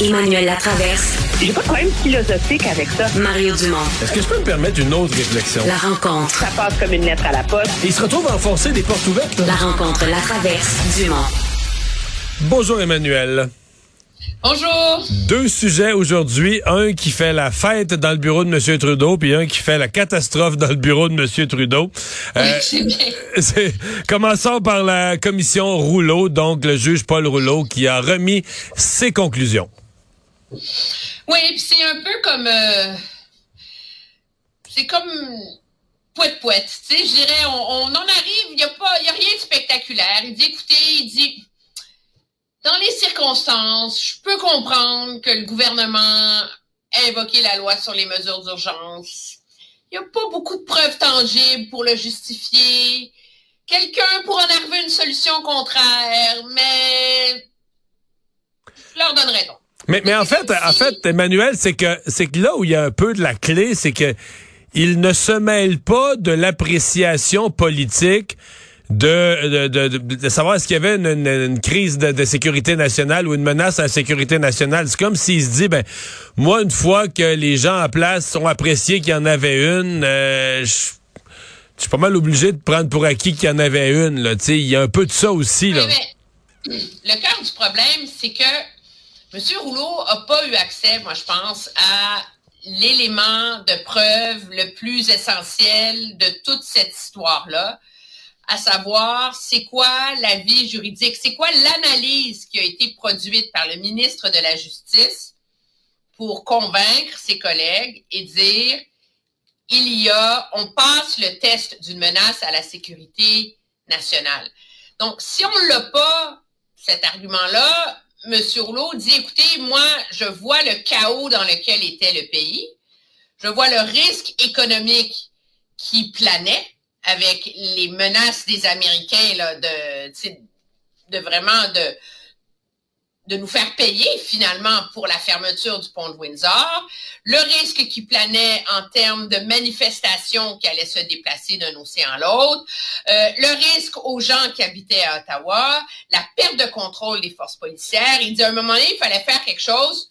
Emmanuel Latraverse. J'ai pas de problème philosophique avec ça. Mario Dumont. Est-ce que je peux me permettre une autre réflexion? La rencontre. Ça passe comme une lettre à la poste. il se retrouve à enfoncer des portes ouvertes. La rencontre, la traverse, Dumont. Bonjour Emmanuel. Bonjour. Deux sujets aujourd'hui. Un qui fait la fête dans le bureau de M. Trudeau, puis un qui fait la catastrophe dans le bureau de M. Trudeau. Euh, c'est bien. Commençons par la commission Rouleau, donc le juge Paul Rouleau qui a remis ses conclusions. Oui, c'est un peu comme... Euh, c'est comme poète poète. Tu sais, je dirais, on, en arrive, il n'y a, a rien de spectaculaire. Il dit, écoutez, il dit dans les circonstances, je peux comprendre que le gouvernement a invoqué la loi sur les mesures d'urgence. Il n'y a pas beaucoup de preuves tangibles pour le justifier. Quelqu'un pourrait en arriver une solution contraire, mais je leur donnerai donc. Mais, mais en fait, en fait, Emmanuel, c'est que c'est que là où il y a un peu de la clé, c'est que il ne se mêle pas de l'appréciation politique de, de, de, de savoir est-ce qu'il y avait une, une, crise de, sécurité nationale ou une menace à la sécurité nationale. C'est comme s'il se dit, ben, moi, une fois que les gens en place ont apprécié qu'il y en avait une, euh, je suis pas mal obligé de prendre pour acquis qu'il y en avait une. Il y a un peu de ça aussi. Là. le cœur du problème, c'est que M. Rouleau a pas eu accès, moi, je pense, à l'élément de preuve le plus essentiel de toute cette histoire-là à savoir c'est quoi la vie juridique, c'est quoi l'analyse qui a été produite par le ministre de la Justice pour convaincre ses collègues et dire il y a, on passe le test d'une menace à la sécurité nationale. Donc, si on l'a pas, cet argument-là, M. Rouleau dit, écoutez, moi, je vois le chaos dans lequel était le pays. Je vois le risque économique qui planait avec les menaces des Américains là, de, de vraiment de, de nous faire payer finalement pour la fermeture du pont de Windsor, le risque qui planait en termes de manifestations qui allaient se déplacer d'un océan à l'autre, euh, le risque aux gens qui habitaient à Ottawa, la perte de contrôle des forces policières. Il dit à un moment donné, il fallait faire quelque chose.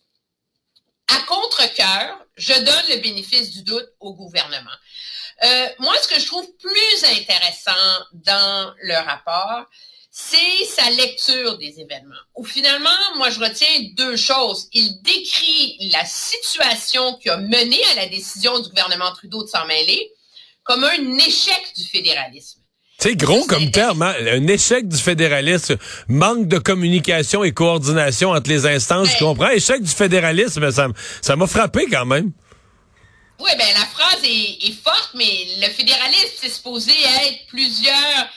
À contre-cœur, je donne le bénéfice du doute au gouvernement. Euh, moi, ce que je trouve plus intéressant dans le rapport, c'est sa lecture des événements. Où finalement, moi, je retiens deux choses. Il décrit la situation qui a mené à la décision du gouvernement Trudeau de s'en mêler comme un échec du fédéralisme. C'est gros comme terme, hein? un échec du fédéralisme, manque de communication et coordination entre les instances, je comprends. Échec du fédéralisme, ça m'a frappé quand même. Oui, ben la phrase est, forte, mais le fédéralisme, c'est supposé être plusieurs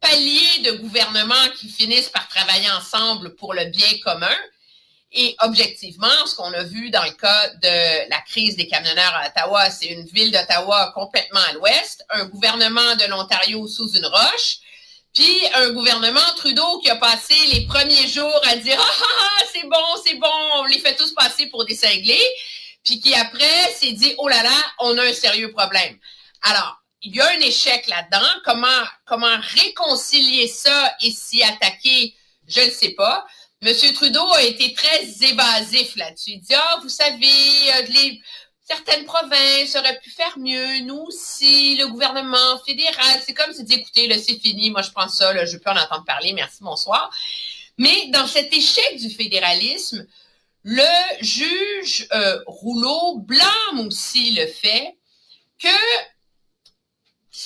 paliers de gouvernement qui finissent par travailler ensemble pour le bien commun. Et objectivement, ce qu'on a vu dans le cas de la crise des camionneurs à Ottawa, c'est une ville d'Ottawa complètement à l'ouest, un gouvernement de l'Ontario sous une roche, puis un gouvernement Trudeau qui a passé les premiers jours à dire ah, ah, ah c'est bon, c'est bon, on les fait tous passer pour des cinglés puis qui après s'est dit oh là là, on a un sérieux problème. Alors, il y a un échec là-dedans. Comment comment réconcilier ça et s'y attaquer, je ne sais pas. Monsieur Trudeau a été très évasif là-dessus. Il dit ah vous savez euh, certaines provinces auraient pu faire mieux, nous aussi, le gouvernement fédéral. C'est comme se dire, écoutez, là, c'est fini, moi je prends ça, là, je peux en entendre parler, merci, bonsoir. Mais dans cet échec du fédéralisme, le juge euh, Rouleau blâme aussi le fait que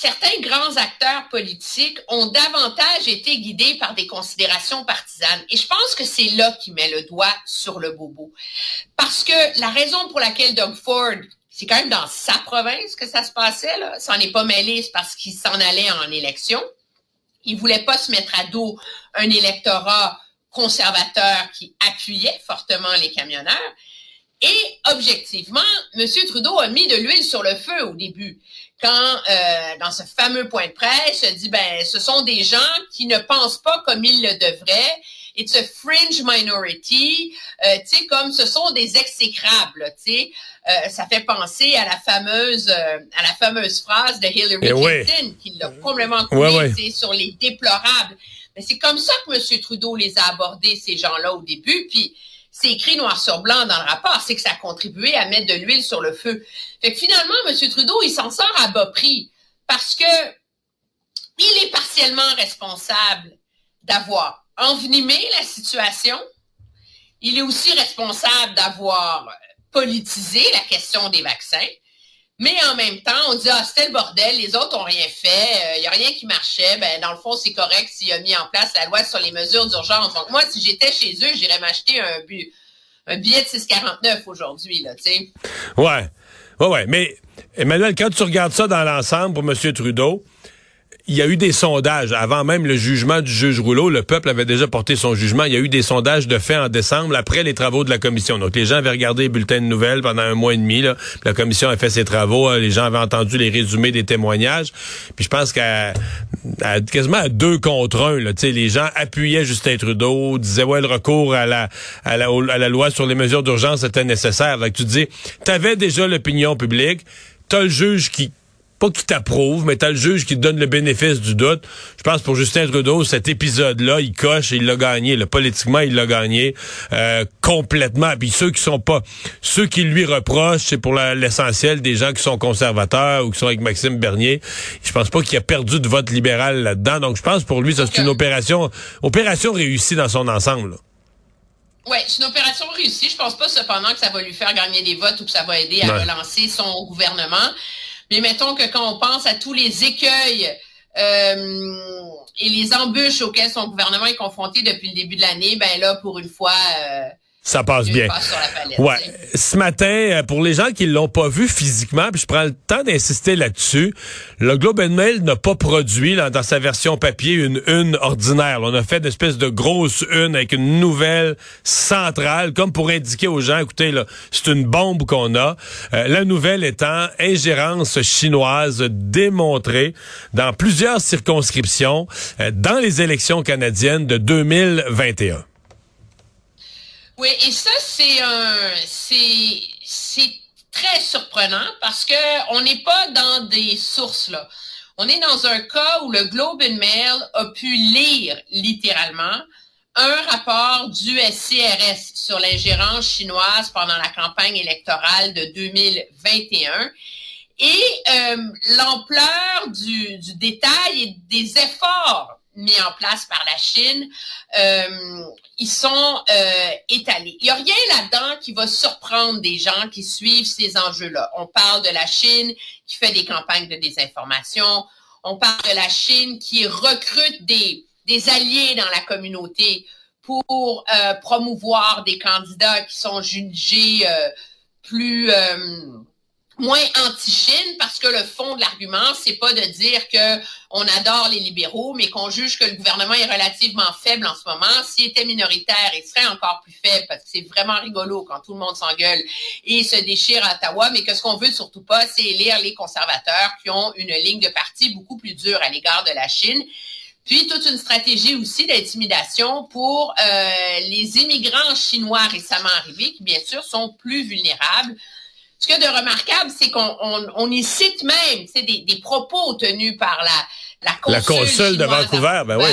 certains grands acteurs politiques ont davantage été guidés par des considérations partisanes. Et je pense que c'est là qu'il met le doigt sur le bobo. Parce que la raison pour laquelle Doug Ford, c'est quand même dans sa province que ça se passait, là, s'en est pas mêlé, c'est parce qu'il s'en allait en élection. Il voulait pas se mettre à dos un électorat conservateur qui appuyait fortement les camionneurs. Et objectivement, M. Trudeau a mis de l'huile sur le feu au début. Quand, euh, dans ce fameux point de presse, il dit, ben, ce sont des gens qui ne pensent pas comme ils le devraient. It's a fringe minority. Euh, tu sais, comme ce sont des exécrables, tu sais. Euh, ça fait penser à la fameuse euh, à la fameuse phrase de Hillary Eh. Clinton qui l'a complètement Ouais, ouais. sais, sur les déplorables. Mais c'est comme ça que M. Trudeau les a abordés, ces gens-là, au début. Puis c'est écrit noir sur blanc dans le rapport, c'est que ça a contribué à mettre de l'huile sur le feu. Fait que finalement, M. Trudeau, il s'en sort à bas prix parce que il est partiellement responsable d'avoir envenimé la situation. Il est aussi responsable d'avoir politisé la question des vaccins. Mais en même temps, on dit, ah, c'était le bordel, les autres ont rien fait, il n'y a rien qui marchait. Ben, dans le fond, c'est correct s'il a mis en place la loi sur les mesures d'urgence. Donc, moi, si j'étais chez eux, j'irais m'acheter un, un billet de 6,49 aujourd'hui, là, tu sais. Ouais. Ouais, ouais. Mais, Emmanuel, quand tu regardes ça dans l'ensemble pour M. Trudeau, il y a eu des sondages. Avant même le jugement du juge Rouleau, le peuple avait déjà porté son jugement. Il y a eu des sondages de fait en décembre, après les travaux de la commission. Donc, les gens avaient regardé les bulletins de nouvelles pendant un mois et demi. Là. La commission a fait ses travaux. Euh, Les gens avaient entendu les résumés des témoignages. Puis je pense qu'à à quasiment à deux contre un, là, les gens appuyaient Justin Trudeau, disaient ouais le recours à la loi sur les mesures d'urgence était nécessaire. Donc tu dis, t'avais déjà l'opinion publique, t'as le juge qui pas qui t'approuve, mais t'as le juge qui te donne le bénéfice du doute. Je pense pour Justin Trudeau, cet épisode-là, il coche et il l'a gagné. Là. Politiquement, il l'a gagné euh, complètement. Puis ceux qui sont pas, ceux qui lui reprochent, c'est pour l'essentiel des gens qui sont conservateurs ou qui sont avec Maxime Bernier. Je pense pas qu'il a perdu de vote libéral là-dedans. Donc je pense pour lui, ça c'est une opération, opération réussie dans son ensemble. là. Oui, c'est une opération réussie. Je pense pas cependant que ça va lui faire gagner des votes ou que ça va aider à Ouais. relancer son gouvernement. Mais mettons que quand on pense à tous les écueils euh, et les embûches auxquelles son gouvernement est confronté depuis le début de l'année, ben là, pour une fois, euh, Ça passe bien. palette. Ouais. Ce matin, euh, pour les gens qui l'ont pas vu physiquement, puis je prends le temps d'insister là-dessus, le Globe and Mail n'a pas produit là, dans sa version papier une une ordinaire. là. On a fait une espèce de grosse une avec une nouvelle centrale, comme pour indiquer aux gens, écoutez, là, c'est une bombe qu'on a. Euh, la nouvelle étant ingérence chinoise démontrée dans plusieurs circonscriptions euh, dans les élections canadiennes de 2021. Oui, et ça, c'est un, c'est, très surprenant parce que on n'est pas dans des sources, là. On est dans un cas où le Globe and Mail a pu lire littéralement un rapport du SCRS sur l'ingérence chinoise pendant la campagne électorale de 2021 et euh, l'ampleur du, du détail et des efforts mis en place par la Chine, euh, ils sont euh, étalés. Il n'y a rien là-dedans qui va surprendre des gens qui suivent ces enjeux-là. On parle de la Chine qui fait des campagnes de désinformation. On parle de la Chine qui recrute des, des alliés dans la communauté pour euh, promouvoir des candidats qui sont jugés euh, plus moins anti-Chine parce que le fond de l'argument c'est pas de dire que on adore les libéraux mais qu'on juge que le gouvernement est relativement faible en ce moment. S'il était minoritaire il serait encore plus faible parce que c'est vraiment rigolo quand tout le monde s'engueule et se déchire à Ottawa. Mais que ce qu'on veut surtout pas c'est élire les conservateurs qui ont une ligne de parti beaucoup plus dure à l'égard de la Chine. Puis toute une stratégie aussi d'intimidation pour euh, les immigrants chinois récemment arrivés, qui bien sûr sont plus vulnérables. Ce qu'il y a de remarquable, c'est qu'on on, on y cite même des, des propos tenus par la, la consul, La consul de à Vancouver, ben oui.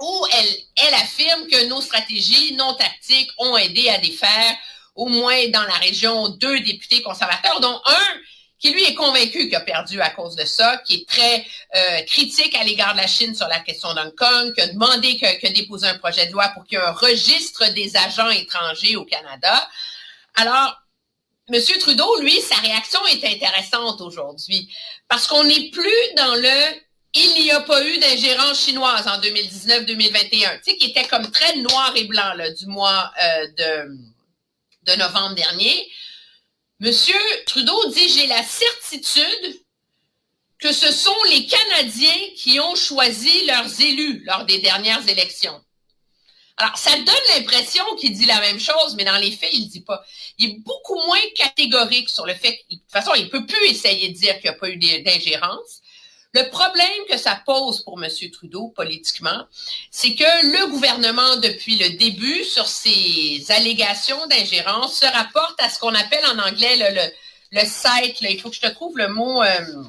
où elle, elle affirme que nos stratégies non tactiques ont aidé à défaire au moins dans la région deux députés conservateurs, dont un qui lui est convaincu qu'il a perdu à cause de ça, qui est très euh, critique à l'égard de la Chine sur la question d'Hong Kong, qui a demandé, que, qui a déposé un projet de loi pour qu'il y ait un registre des agents étrangers au Canada. Alors, M. Trudeau, lui, sa réaction est intéressante aujourd'hui parce qu'on n'est plus dans le il n'y a pas eu d'ingérence chinoise en 2019-2021, tu sais, qui était comme très noir et blanc là, du mois euh, de, de novembre dernier. Monsieur Trudeau dit j'ai la certitude que ce sont les Canadiens qui ont choisi leurs élus lors des dernières élections. Alors, ça donne l'impression qu'il dit la même chose, mais dans les faits, il ne dit pas. Il est beaucoup moins catégorique sur le fait de toute façon, il peut plus essayer de dire qu'il n'y a pas eu d'ingérence. Le problème que ça pose pour M. Trudeau politiquement, c'est que le gouvernement, depuis le début, sur ces allégations d'ingérence, se rapporte à ce qu'on appelle en anglais le, le, le site, il faut que je te trouve le mot... Euh,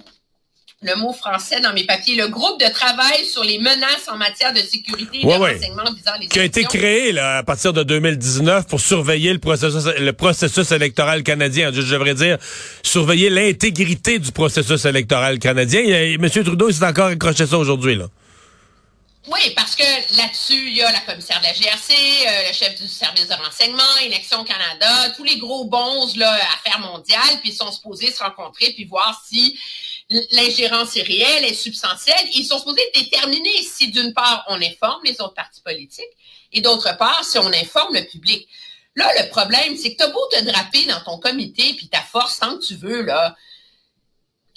le mot français dans mes papiers, le groupe de travail sur les menaces en matière de sécurité et de renseignement visant les Qui a été créé là, à partir de 2019 pour surveiller le processus, le processus électoral canadien. Je devrais dire surveiller l'intégrité du processus électoral canadien. M. Trudeau s'est encore accroché ça aujourd'hui. là. Oui, parce que là-dessus, il y a la commissaire de la GRC, euh, le chef du service de renseignement, Élections Canada, tous les gros bons là, affaires mondiales, puis ils sont supposés se rencontrer puis voir si l'ingérence est réelle, est substantielle. Ils sont supposés déterminer si, d'une part, on informe les autres partis politiques et d'autre part, si on informe le public. Là, le problème, c'est que tu as beau te draper dans ton comité puis ta force tant que tu veux, là.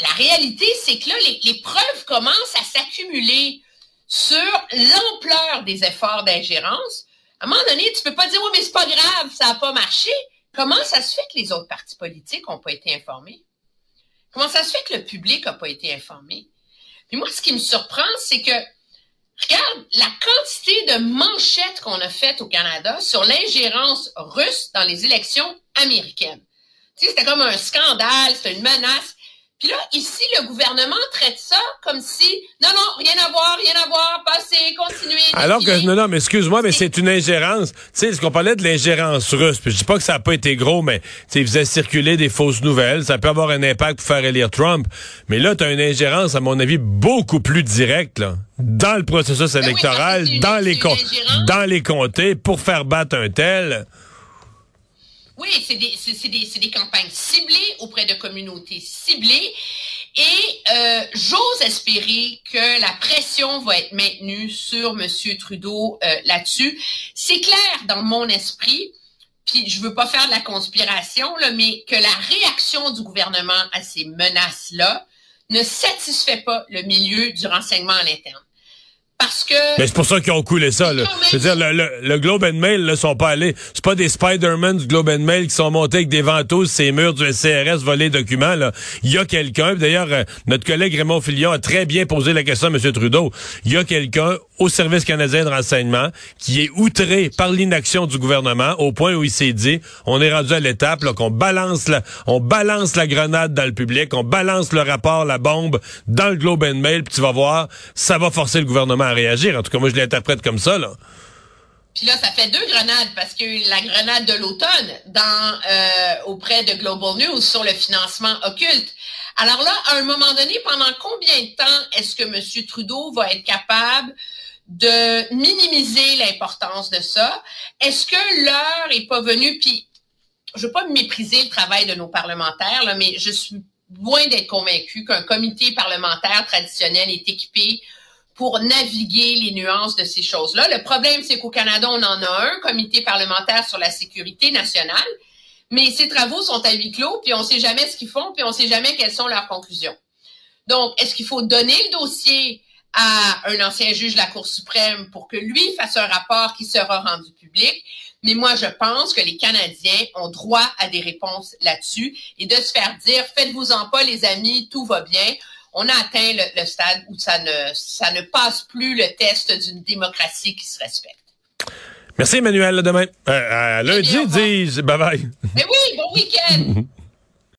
La réalité, c'est que là, les, les preuves commencent à s'accumuler sur l'ampleur des efforts d'ingérence. À un moment donné, tu peux pas dire, oui, mais c'est pas grave, ça n'a pas marché. Comment ça se fait que les autres partis politiques n'ont pas été informés? Comment ça se fait que le public n'a pas été informé? Puis moi, ce qui me surprend, c'est que, regarde, la quantité de manchettes qu'on a faites au Canada sur l'ingérence russe dans les élections américaines. Tu sais, c'était comme un scandale, c'était une menace. Puis là, ici, le gouvernement traite ça comme si, non, non, rien à voir, rien à voir, passez, continuez. Alors que, non, non, mais excuse-moi, mais c'est une ingérence. Tu sais, est-ce qu'on parlait de l'ingérence russe? Puis je dis pas que ça n'a pas été gros, mais, tu sais, ils faisaient circuler des fausses nouvelles. Ça peut avoir un impact pour faire élire Trump. Mais là, tu as une ingérence, à mon avis, beaucoup plus directe, là. Dans le processus ben électoral, dans les, dans les comtés, pour faire battre un tel. Oui, c'est des, campagnes ciblées auprès de communautés ciblées. Et euh, j'ose espérer que la pression va être maintenue sur M. Trudeau euh, là-dessus. C'est clair dans mon esprit, puis je veux pas faire de la conspiration, là, mais que la réaction du gouvernement à ces menaces-là ne satisfait pas le milieu du renseignement à l'interne. Parce que. Mais c'est pour ça qu'ils ont coulé ça, là. Je veux dire, le, le, Globe and Mail, là, sont pas allés. C'est pas des Spider-Man du Globe and Mail qui sont montés avec des ventouses ces murs du CRS volés documents, là. Il y a quelqu'un, d'ailleurs, euh, notre collègue Raymond Filion a très bien posé la question à M. Trudeau. Il y a quelqu'un au Service canadien de renseignement qui est outré par l'inaction du gouvernement au point où il s'est dit, on est rendu à l'étape, qu'on balance la, on balance la grenade dans le public, on balance le rapport, la bombe dans le Globe and Mail, puis tu vas voir, ça va forcer le gouvernement réagir. En tout cas, moi, je l'interprète comme ça, là. Puis là, ça fait deux grenades parce que la grenade de l'automne dans euh, auprès de Global News sur le financement occulte. Alors là, à un moment donné, pendant combien de temps est-ce que M. Trudeau va être capable de minimiser l'importance de ça? Est-ce que l'heure est pas venue? Puis, je veux pas mépriser le travail de nos parlementaires, mais je suis loin d'être convaincu qu'un comité parlementaire traditionnel est équipé pour naviguer les nuances de ces choses-là. Le problème, c'est qu'au Canada, on en a un, comité parlementaire sur la sécurité nationale, mais ces travaux sont à huis clos, puis on ne sait jamais ce qu'ils font, puis on ne sait jamais quelles sont leurs conclusions. Donc, est-ce qu'il faut donner le dossier à un ancien juge de la Cour suprême pour que lui fasse un rapport qui sera rendu public? Mais moi, je pense que les Canadiens ont droit à des réponses là-dessus et de se faire dire, faites-vous-en pas, les amis, tout va bien on a atteint le, stade où ça ne, ça ne passe plus le test d'une démocratie qui se respecte. Merci Emmanuel, demain. Euh, à lundi, dis bye bye. Mais oui, bon week-end.